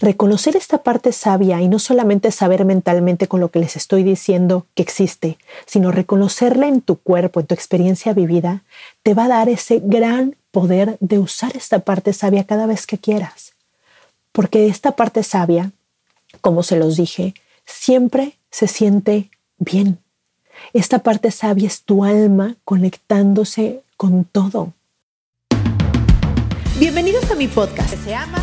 Reconocer esta parte sabia y no solamente saber mentalmente con lo que les estoy diciendo que existe, sino reconocerla en tu cuerpo, en tu experiencia vivida, te va a dar ese gran poder de usar esta parte sabia cada vez que quieras. Porque esta parte sabia, como se los dije, siempre se siente bien. Esta parte sabia es tu alma conectándose con todo. Bienvenidos a mi podcast. Se llama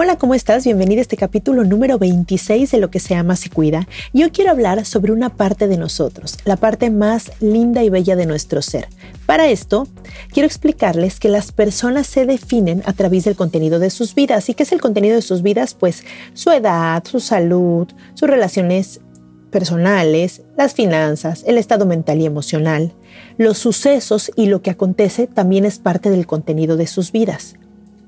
Hola, ¿cómo estás? Bienvenido a este capítulo número 26 de Lo que se ama se cuida. Yo quiero hablar sobre una parte de nosotros, la parte más linda y bella de nuestro ser. Para esto, quiero explicarles que las personas se definen a través del contenido de sus vidas. ¿Y qué es el contenido de sus vidas? Pues su edad, su salud, sus relaciones personales, las finanzas, el estado mental y emocional. Los sucesos y lo que acontece también es parte del contenido de sus vidas.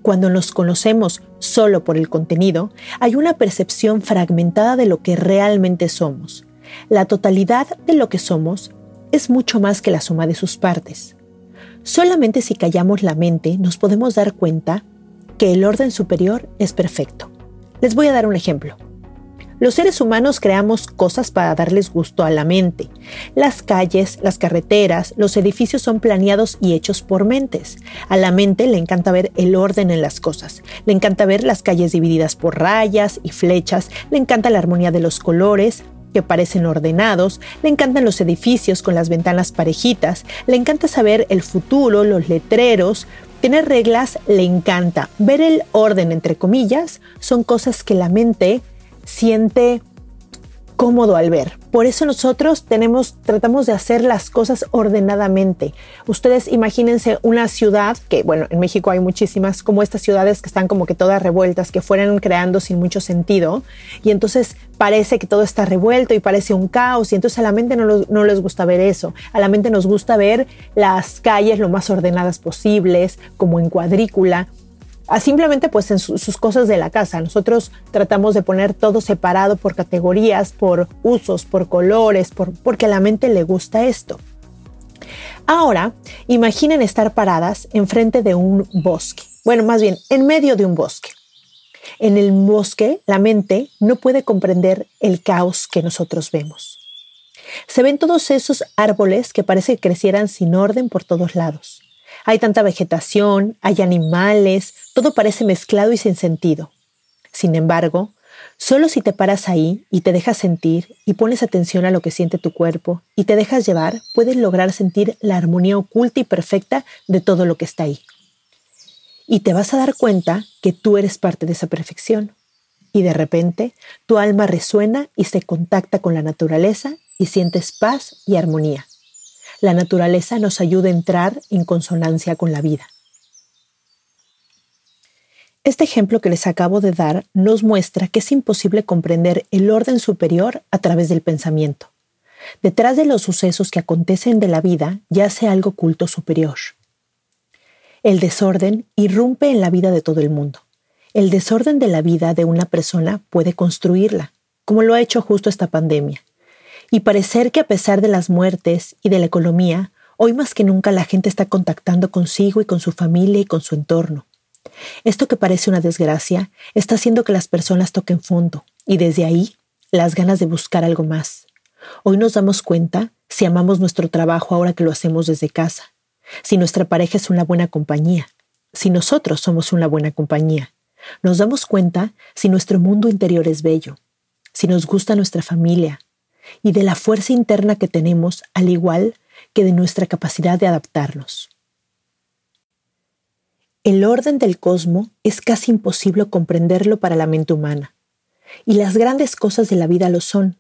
Cuando nos conocemos solo por el contenido, hay una percepción fragmentada de lo que realmente somos. La totalidad de lo que somos es mucho más que la suma de sus partes. Solamente si callamos la mente nos podemos dar cuenta que el orden superior es perfecto. Les voy a dar un ejemplo. Los seres humanos creamos cosas para darles gusto a la mente. Las calles, las carreteras, los edificios son planeados y hechos por mentes. A la mente le encanta ver el orden en las cosas. Le encanta ver las calles divididas por rayas y flechas. Le encanta la armonía de los colores, que parecen ordenados, le encantan los edificios con las ventanas parejitas, le encanta saber el futuro, los letreros, tener reglas le encanta, ver el orden entre comillas, son cosas que la mente siente cómodo al ver. Por eso nosotros tenemos, tratamos de hacer las cosas ordenadamente. Ustedes imagínense una ciudad, que bueno, en México hay muchísimas, como estas ciudades que están como que todas revueltas, que fueran creando sin mucho sentido, y entonces parece que todo está revuelto y parece un caos, y entonces a la mente no, no les gusta ver eso. A la mente nos gusta ver las calles lo más ordenadas posibles, como en cuadrícula simplemente pues en sus cosas de la casa. Nosotros tratamos de poner todo separado por categorías, por usos, por colores, por, porque a la mente le gusta esto. Ahora, imaginen estar paradas enfrente de un bosque. Bueno, más bien, en medio de un bosque. En el bosque, la mente no puede comprender el caos que nosotros vemos. Se ven todos esos árboles que parece que crecieran sin orden por todos lados. Hay tanta vegetación, hay animales, todo parece mezclado y sin sentido. Sin embargo, solo si te paras ahí y te dejas sentir y pones atención a lo que siente tu cuerpo y te dejas llevar, puedes lograr sentir la armonía oculta y perfecta de todo lo que está ahí. Y te vas a dar cuenta que tú eres parte de esa perfección. Y de repente tu alma resuena y se contacta con la naturaleza y sientes paz y armonía la naturaleza nos ayuda a entrar en consonancia con la vida. Este ejemplo que les acabo de dar nos muestra que es imposible comprender el orden superior a través del pensamiento. Detrás de los sucesos que acontecen de la vida yace algo oculto superior. El desorden irrumpe en la vida de todo el mundo. El desorden de la vida de una persona puede construirla, como lo ha hecho justo esta pandemia y parecer que a pesar de las muertes y de la economía, hoy más que nunca la gente está contactando consigo y con su familia y con su entorno. Esto que parece una desgracia está haciendo que las personas toquen fondo y desde ahí las ganas de buscar algo más. Hoy nos damos cuenta si amamos nuestro trabajo ahora que lo hacemos desde casa, si nuestra pareja es una buena compañía, si nosotros somos una buena compañía. Nos damos cuenta si nuestro mundo interior es bello, si nos gusta nuestra familia y de la fuerza interna que tenemos, al igual que de nuestra capacidad de adaptarnos. El orden del cosmos es casi imposible comprenderlo para la mente humana, y las grandes cosas de la vida lo son.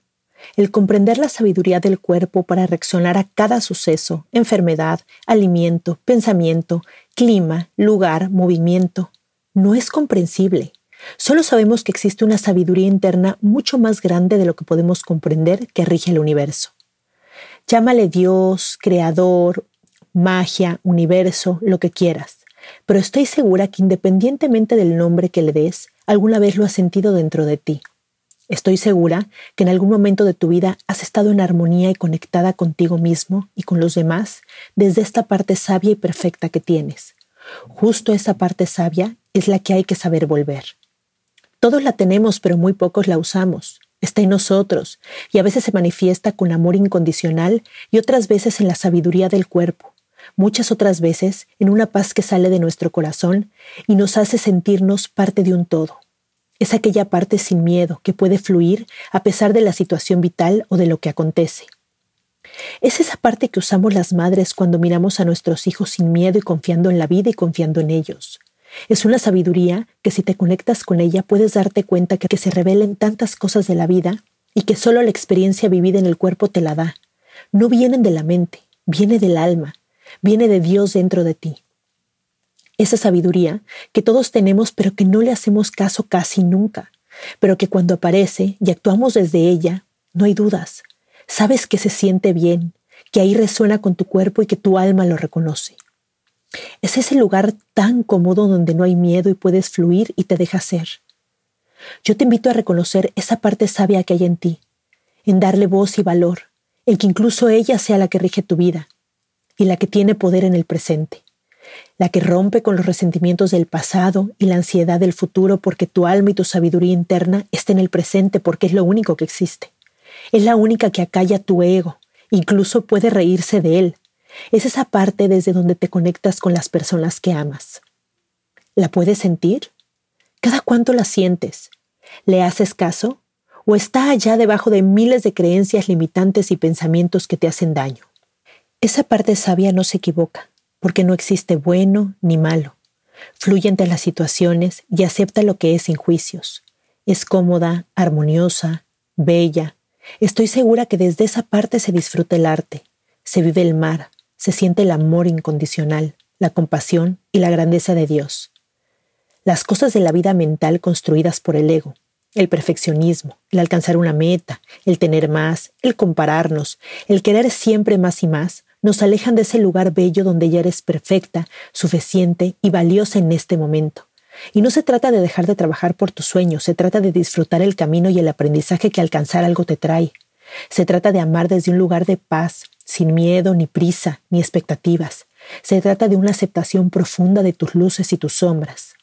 El comprender la sabiduría del cuerpo para reaccionar a cada suceso, enfermedad, alimento, pensamiento, clima, lugar, movimiento, no es comprensible. Solo sabemos que existe una sabiduría interna mucho más grande de lo que podemos comprender que rige el universo. Llámale Dios, creador, magia, universo, lo que quieras pero estoy segura que independientemente del nombre que le des, alguna vez lo has sentido dentro de ti. Estoy segura que en algún momento de tu vida has estado en armonía y conectada contigo mismo y con los demás desde esta parte sabia y perfecta que tienes. Justo esa parte sabia es la que hay que saber volver. Todos la tenemos, pero muy pocos la usamos. Está en nosotros y a veces se manifiesta con amor incondicional y otras veces en la sabiduría del cuerpo, muchas otras veces en una paz que sale de nuestro corazón y nos hace sentirnos parte de un todo. Es aquella parte sin miedo que puede fluir a pesar de la situación vital o de lo que acontece. Es esa parte que usamos las madres cuando miramos a nuestros hijos sin miedo y confiando en la vida y confiando en ellos. Es una sabiduría que si te conectas con ella puedes darte cuenta que, se revelen tantas cosas de la vida y que solo la experiencia vivida en el cuerpo te la da. No vienen de la mente, viene del alma, viene de Dios dentro de ti. Esa sabiduría que todos tenemos pero que no le hacemos caso casi nunca, pero que cuando aparece y actuamos desde ella, no hay dudas. Sabes que se siente bien, que ahí resuena con tu cuerpo y que tu alma lo reconoce. Es ese lugar tan cómodo donde no hay miedo y puedes fluir y te deja ser. Yo te invito a reconocer esa parte sabia que hay en ti, en darle voz y valor, en que incluso ella sea la que rige tu vida, y la que tiene poder en el presente, la que rompe con los resentimientos del pasado y la ansiedad del futuro porque tu alma y tu sabiduría interna estén en el presente porque es lo único que existe. Es la única que acalla tu ego, incluso puede reírse de él. Es esa parte desde donde te conectas con las personas que amas. ¿La puedes sentir? ¿Cada cuánto la sientes? ¿Le haces caso? ¿O está allá debajo de miles de creencias limitantes y pensamientos que te hacen daño? Esa parte sabia no se equivoca, porque no existe bueno ni malo. Fluye ante las situaciones y acepta lo que es sin juicios. Es cómoda, armoniosa, bella. Estoy segura que desde esa parte se disfruta el arte, se vive el mar, se siente el amor incondicional, la compasión y la grandeza de Dios. Las cosas de la vida mental construidas por el ego, el perfeccionismo, el alcanzar una meta, el tener más, el compararnos, el querer siempre más y más, nos alejan de ese lugar bello donde ya eres perfecta, suficiente y valiosa en este momento. Y no se trata de dejar de trabajar por tus sueños, se trata de disfrutar el camino y el aprendizaje que alcanzar algo te trae. Se trata de amar desde un lugar de paz, sin miedo, ni prisa, ni expectativas. Se trata de una aceptación profunda de tus luces y tus sombras.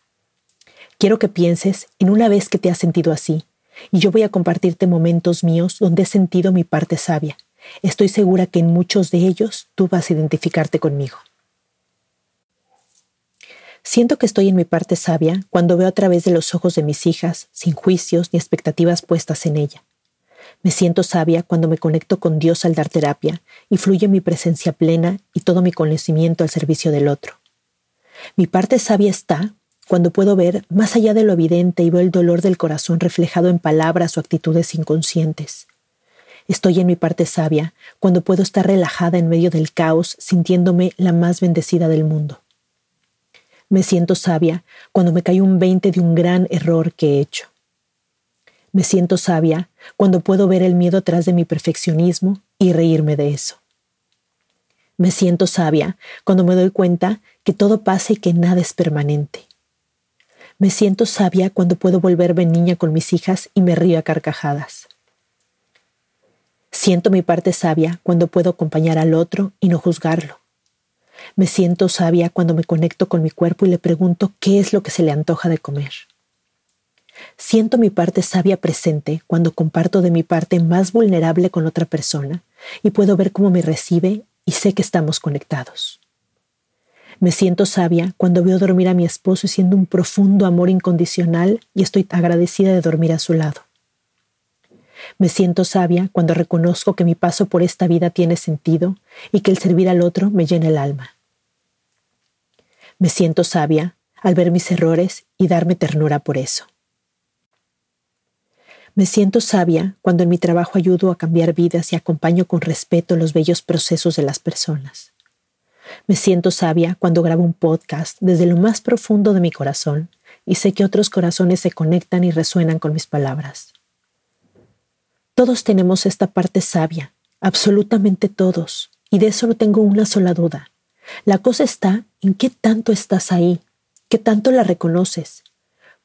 Quiero que pienses en una vez que te has sentido así, y yo voy a compartirte momentos míos donde he sentido mi parte sabia, Estoy segura que en muchos de ellos tú vas a identificarte conmigo. Siento que estoy en mi parte sabia cuando veo a través de los ojos de mis hijas, sin juicios ni expectativas puestas en ella. Me siento sabia cuando me conecto con Dios al dar terapia y fluye mi presencia plena y todo mi conocimiento al servicio del otro. Mi parte sabia está cuando puedo ver más allá de lo evidente y veo el dolor del corazón reflejado en palabras o actitudes inconscientes. Estoy en mi parte sabia cuando puedo estar relajada en medio del caos sintiéndome la más bendecida del mundo. Me siento sabia cuando me cae un veinte de un gran error que he hecho. Me siento sabia cuando puedo ver el miedo atrás de mi perfeccionismo y reírme de eso. Me siento sabia cuando me doy cuenta que todo pasa y que nada es permanente. Me siento sabia cuando puedo volverme niña con mis hijas y me río a carcajadas. Siento mi parte sabia cuando puedo acompañar al otro y no juzgarlo. Me siento sabia cuando me conecto con mi cuerpo y le pregunto qué es lo que se le antoja de comer. Siento mi parte sabia presente cuando comparto de mi parte más vulnerable con otra persona y puedo ver cómo me recibe y sé que estamos conectados. Me siento sabia cuando veo dormir a mi esposo y siento un profundo amor incondicional y estoy agradecida de dormir a su lado. Me siento sabia cuando reconozco que mi paso por esta vida tiene sentido y que el servir al otro me llena el alma. Me siento sabia al ver mis errores y darme ternura por eso. Me siento sabia cuando en mi trabajo ayudo a cambiar vidas y acompaño con respeto los bellos procesos de las personas. Me siento sabia cuando grabo un podcast desde lo más profundo de mi corazón y sé que otros corazones se conectan y resuenan con mis palabras. Todos tenemos esta parte sabia, absolutamente todos, y de eso no tengo una sola duda. La cosa está en qué tanto estás ahí, qué tanto la reconoces.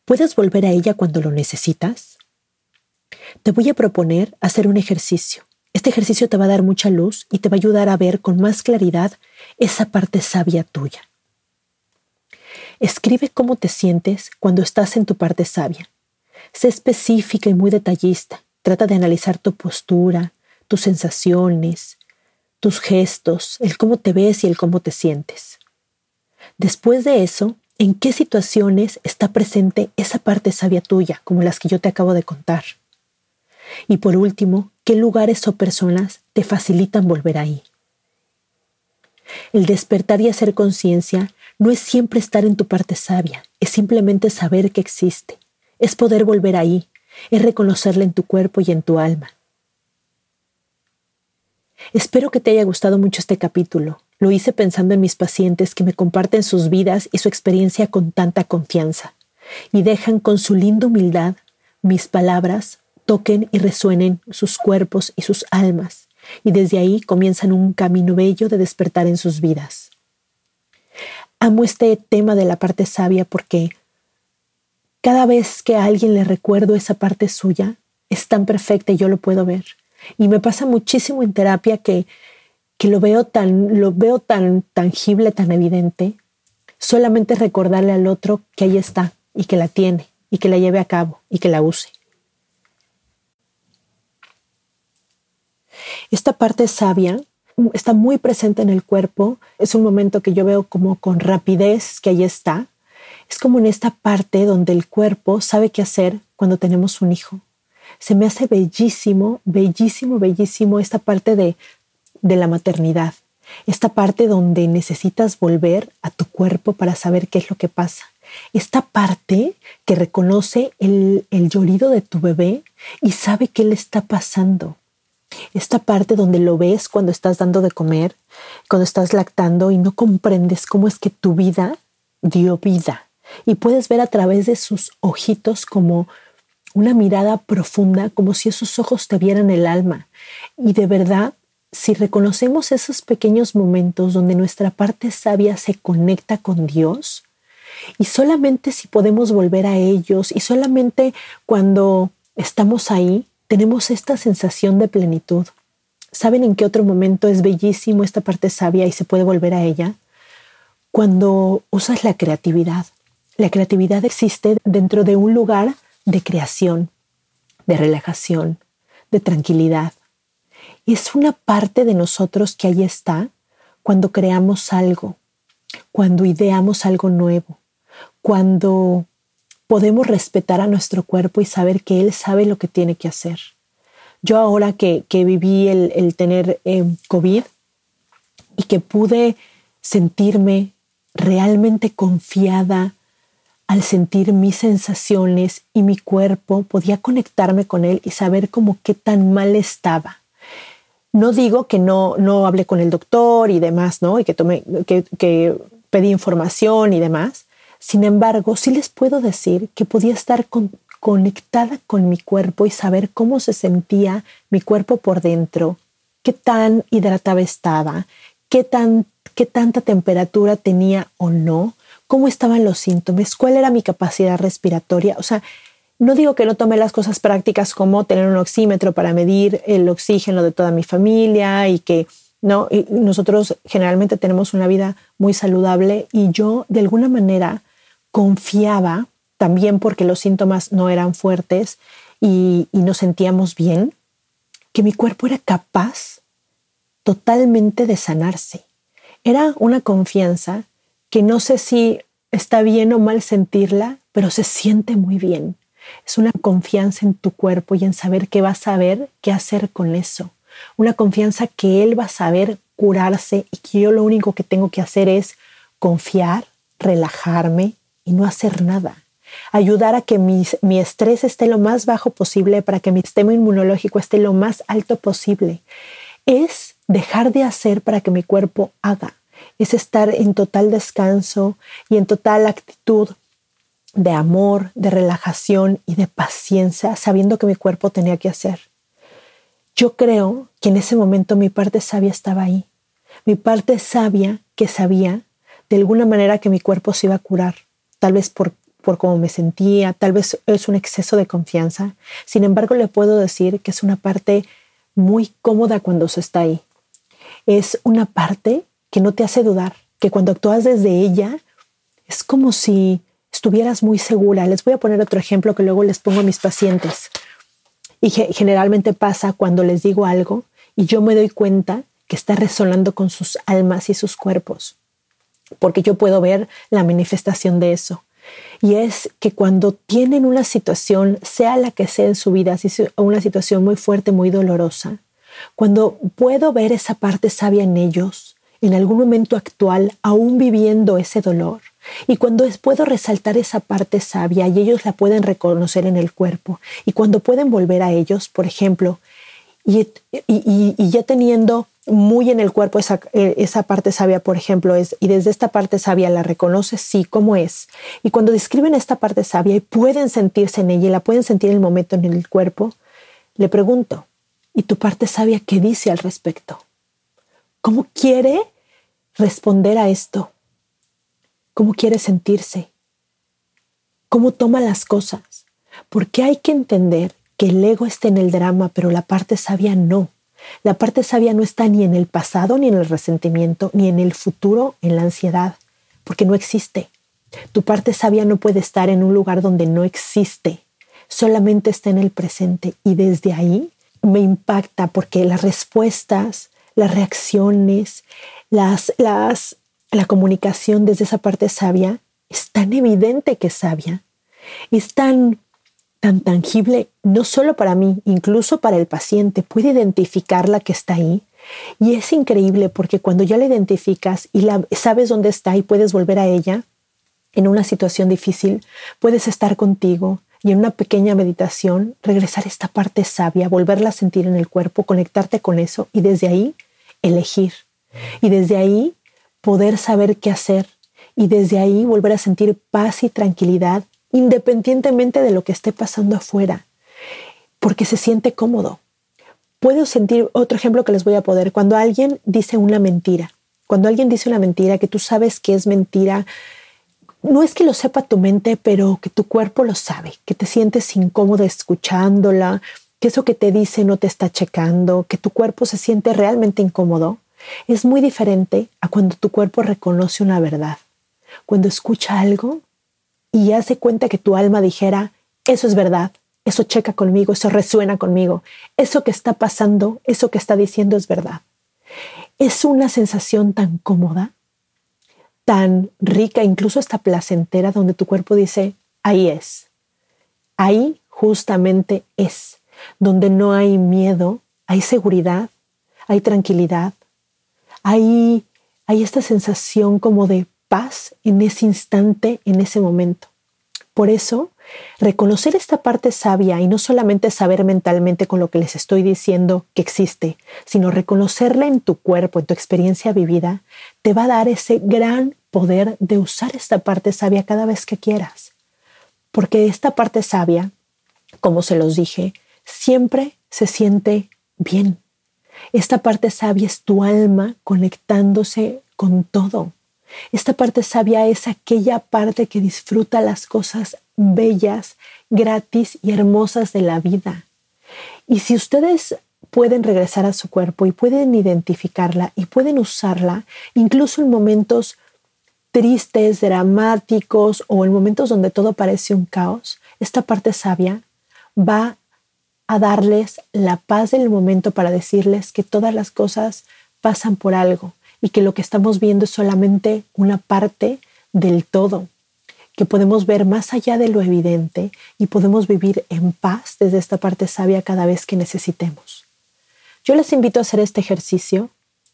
¿Puedes volver a ella cuando lo necesitas? Te voy a proponer hacer un ejercicio. Este ejercicio te va a dar mucha luz y te va a ayudar a ver con más claridad esa parte sabia tuya. Escribe cómo te sientes cuando estás en tu parte sabia. Sé específica y muy detallista. Trata de analizar tu postura, tus sensaciones, tus gestos, el cómo te ves y el cómo te sientes. Después de eso, ¿en qué situaciones está presente esa parte sabia tuya, como las que yo te acabo de contar? Y por último, ¿qué lugares o personas te facilitan volver ahí? El despertar y hacer conciencia no es siempre estar en tu parte sabia, es simplemente saber que existe, es poder volver ahí, es reconocerla en tu cuerpo y en tu alma. Espero que te haya gustado mucho este capítulo. Lo hice pensando en mis pacientes que me comparten sus vidas y su experiencia con tanta confianza y dejan con su linda humildad mis palabras toquen y resuenen sus cuerpos y sus almas y desde ahí comienzan un camino bello de despertar en sus vidas. Amo este tema de la parte sabia porque cada vez que a alguien le recuerdo esa parte suya, es tan perfecta y yo lo puedo ver. Y me pasa muchísimo en terapia que, que lo veo tan, lo veo tan tangible, tan evidente. Solamente recordarle al otro que ahí está y que la tiene y que la lleve a cabo y que la use. Esta parte sabia está muy presente en el cuerpo. Es un momento que yo veo como con rapidez que ahí está es como en esta parte donde el cuerpo sabe qué hacer cuando tenemos un hijo. Se me hace bellísimo, bellísimo, bellísimo esta parte de, de la maternidad. Esta parte donde necesitas volver a tu cuerpo para saber qué es lo que pasa. Esta parte que reconoce el, el llorido de tu bebé y sabe qué le está pasando. Esta parte donde lo ves cuando estás dando de comer, cuando estás lactando y no comprendes cómo es que tu vida dio vida y puedes ver a través de sus ojitos como una mirada profunda, como si esos ojos te vieran el alma. Y de verdad, si reconocemos esos pequeños momentos donde nuestra parte sabia se conecta con Dios, y solamente si podemos volver a ellos, y solamente cuando estamos ahí, tenemos esta sensación de plenitud. ¿Saben en qué otro momento es bellísimo esta parte sabia y se puede volver a ella? Cuando usas la creatividad. La creatividad existe dentro de un lugar de creación, de relajación, de tranquilidad. Y es una parte de nosotros que ahí está cuando creamos algo, cuando ideamos algo nuevo, cuando podemos respetar a nuestro cuerpo y saber que Él sabe lo que tiene que hacer. Yo ahora que, viví el, tener eh, COVID y que pude sentirme realmente confiada, al sentir mis sensaciones y mi cuerpo, podía conectarme con él y saber como qué tan mal estaba. No digo que no, no hablé con el doctor y demás, ¿no? Y que, tomé, que, que pedí información y demás. Sin embargo, sí les puedo decir que podía estar conectada con mi cuerpo y saber cómo se sentía mi cuerpo por dentro, qué tan hidratada estaba, qué, tan, qué tanta temperatura tenía o no, cómo estaban los síntomas, cuál era mi capacidad respiratoria. O sea, no digo que no tome las cosas prácticas como tener un oxímetro para medir el oxígeno de toda mi familia y que ¿no? Y nosotros generalmente tenemos una vida muy saludable y yo de alguna manera confiaba, también porque los síntomas no eran fuertes y, y nos sentíamos bien, que mi cuerpo era capaz totalmente de sanarse. Era una confianza que no sé si está bien o mal sentirla, pero se siente muy bien. Es una confianza en tu cuerpo y en saber que va a saber qué hacer con eso. Una confianza que él va a saber curarse y que yo lo único que tengo que hacer es confiar, relajarme y no hacer nada. Ayudar a que mi, mi estrés esté lo más bajo posible para que mi sistema inmunológico esté lo más alto posible. Es dejar de hacer para que mi cuerpo haga. Es estar en total descanso y en total actitud de amor, de relajación y de paciencia, sabiendo que mi cuerpo tenía que hacer. Yo creo que en ese momento mi parte sabia estaba ahí. Mi parte sabia que sabía de alguna manera que mi cuerpo se iba a curar, tal vez por, por cómo me sentía, tal vez es un exceso de confianza. Sin embargo, le puedo decir que es una parte muy cómoda cuando se está ahí. Es una parte que no te hace dudar, que cuando actúas desde ella es como si estuvieras muy segura. Les voy a poner otro ejemplo que luego les pongo a mis pacientes. Y generalmente pasa cuando les digo algo y yo me doy cuenta que está resonando con sus almas y sus cuerpos, porque yo puedo ver la manifestación de eso. Y es que cuando tienen una situación, sea la que sea en su vida, si una situación muy fuerte, muy dolorosa, cuando puedo ver esa parte sabia en ellos, en algún momento actual, aún viviendo ese dolor, y cuando puedo resaltar esa parte sabia y ellos la pueden reconocer en el cuerpo, y cuando pueden volver a ellos, por ejemplo, y, ya teniendo muy en el cuerpo esa, eh, esa, parte sabia, por ejemplo, es, y desde esta parte sabia la reconoce, sí, como es. Y cuando describen esta parte sabia y pueden sentirse en ella y la pueden sentir en el momento en el cuerpo, le pregunto, ¿y tu parte sabia qué dice al respecto? ¿Cómo quiere responder a esto? ¿Cómo quiere sentirse? ¿Cómo toma las cosas? Porque hay que entender que el ego está en el drama, pero la parte sabia no. La parte sabia no está ni en el pasado, ni en el resentimiento, ni en el futuro, en la ansiedad, porque no existe. Tu parte sabia no puede estar en un lugar donde no existe, solamente está en el presente y desde ahí me impacta porque las respuestas, las reacciones, las, las, la comunicación desde esa parte sabia es tan evidente que es sabia, es tan tan tangible, no solo para mí, incluso para el paciente, puede identificar la que está ahí. Y es increíble porque cuando ya la identificas y sabes dónde está y puedes volver a ella en una situación difícil, puedes estar contigo y en una pequeña meditación regresar a esta parte sabia, volverla a sentir en el cuerpo, conectarte con eso y desde ahí elegir. Y desde ahí poder saber qué hacer y desde ahí volver a sentir paz y tranquilidad independientemente de lo que esté pasando afuera, porque se siente cómodo. Puedo sentir otro ejemplo que les voy a poder. Cuando alguien dice una mentira, cuando alguien dice una mentira que tú sabes que es mentira, no es que lo sepa tu mente, pero que tu cuerpo lo sabe, que te sientes incómodo escuchándola, que eso que te dice no te está checando, que tu cuerpo se siente realmente incómodo, es muy diferente a cuando tu cuerpo reconoce una verdad. Cuando escucha algo y hace cuenta que tu alma dijera, eso es verdad, eso checa conmigo, eso resuena conmigo, eso que está pasando, eso que está diciendo es verdad. Es una sensación tan cómoda, tan rica, incluso hasta placentera, donde tu cuerpo dice, ahí es, ahí justamente es, donde no hay miedo, hay seguridad, hay tranquilidad, hay, hay esta sensación como de paz en ese instante, en ese momento. Por eso, reconocer esta parte sabia y no solamente saber mentalmente con lo que les estoy diciendo que existe, sino reconocerla en tu cuerpo, en tu experiencia vivida, te va a dar ese gran poder de usar esta parte sabia cada vez que quieras. Porque esta parte sabia, como se los dije, siempre se siente bien. Esta parte sabia es tu alma conectándose con todo. Esta parte sabia es aquella parte que disfruta las cosas bellas, gratis y hermosas de la vida. Y si ustedes pueden regresar a su cuerpo y pueden identificarla y pueden usarla incluso en momentos tristes, dramáticos o en momentos donde todo parece un caos, esta parte sabia va a darles la paz del momento para decirles que todas las cosas pasan por algo y que lo que estamos viendo es solamente una parte del todo, que podemos ver más allá de lo evidente y podemos vivir en paz desde esta parte sabia cada vez que necesitemos. Yo les invito a hacer este ejercicio.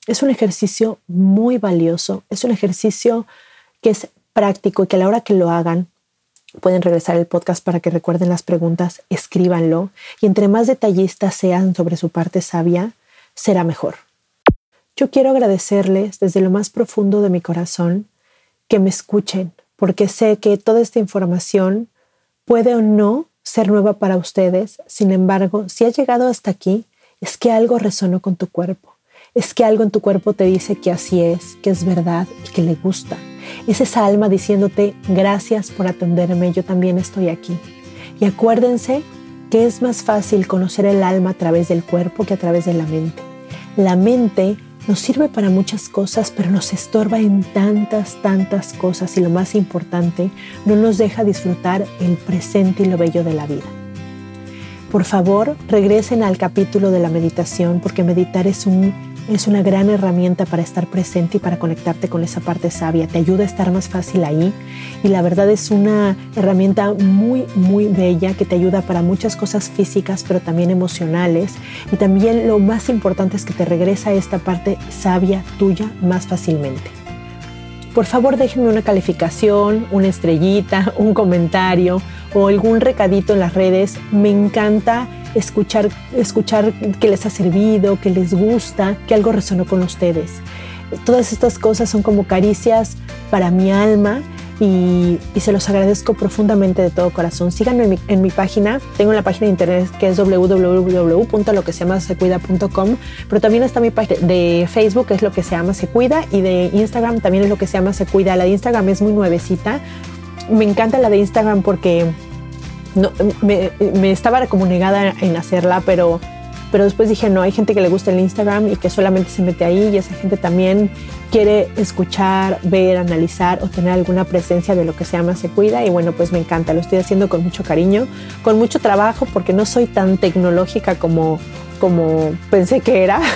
Es un ejercicio muy valioso, es un ejercicio que es práctico y que a la hora que lo hagan pueden regresar el podcast para que recuerden las preguntas, escríbanlo y entre más detallistas sean sobre su parte sabia, será mejor. Yo quiero agradecerles desde lo más profundo de mi corazón que me escuchen, porque sé que toda esta información puede o no ser nueva para ustedes. Sin embargo, si ha llegado hasta aquí, es que algo resonó con tu cuerpo. Es que algo en tu cuerpo te dice que así es, que es verdad y que le gusta. Es esa alma diciéndote, gracias por atenderme, yo también estoy aquí. Y acuérdense que es más fácil conocer el alma a través del cuerpo que a través de la mente. La mente nos sirve para muchas cosas, pero nos estorba en tantas, tantas cosas y lo más importante, no nos deja disfrutar el presente y lo bello de la vida. Por favor, regresen al capítulo de la meditación porque meditar es un es una gran herramienta para estar presente y para conectarte con esa parte sabia. Te ayuda a estar más fácil ahí y la verdad es una herramienta muy, muy bella que te ayuda para muchas cosas físicas, pero también emocionales. Y también lo más importante es que te regresa esta parte sabia tuya más fácilmente. Por favor, déjenme una calificación, una estrellita, un comentario o algún recadito en las redes. Me encanta escuchar, escuchar que les ha servido, que les gusta, que algo resonó con ustedes. Todas estas cosas son como caricias para mi alma y, se los agradezco profundamente de todo corazón. Síganme en mi, en mi, página, tengo la página de internet que es www.loqueseamasecuida.com, pero también está mi página de Facebook, que es lo que se llama Se Cuida, y de Instagram también es lo que se llama Se Cuida. La de Instagram es muy nuevecita. Me encanta la de Instagram porque no, me, estaba como negada en hacerla, pero, pero después dije, no, hay gente que le gusta el Instagram y que solamente se mete ahí y esa gente también quiere escuchar, ver, analizar o tener alguna presencia de lo que se llama Se Cuida y bueno, pues me encanta, lo estoy haciendo con mucho cariño, con mucho trabajo porque no soy tan tecnológica como, como pensé que era.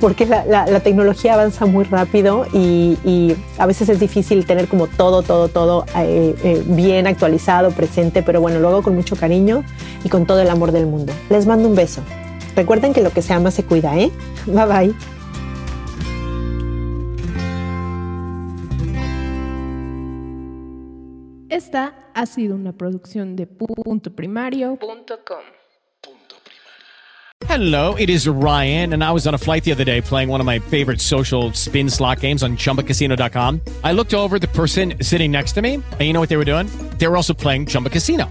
porque la, tecnología avanza muy rápido y, a veces es difícil tener como todo, todo, todo eh, eh, bien actualizado, presente, pero bueno, lo hago con mucho cariño y con todo el amor del mundo. Les mando un beso. Recuerden que lo que se ama se cuida, ¿eh? Bye bye. Esta ha sido una producción de punto primario.com. Hello, it is Ryan, and I was on a flight the other day playing one of my favorite social spin slot games on chumbacasino.com. I looked over the person sitting next to me, and you know what they were doing? They were also playing Chumba Casino.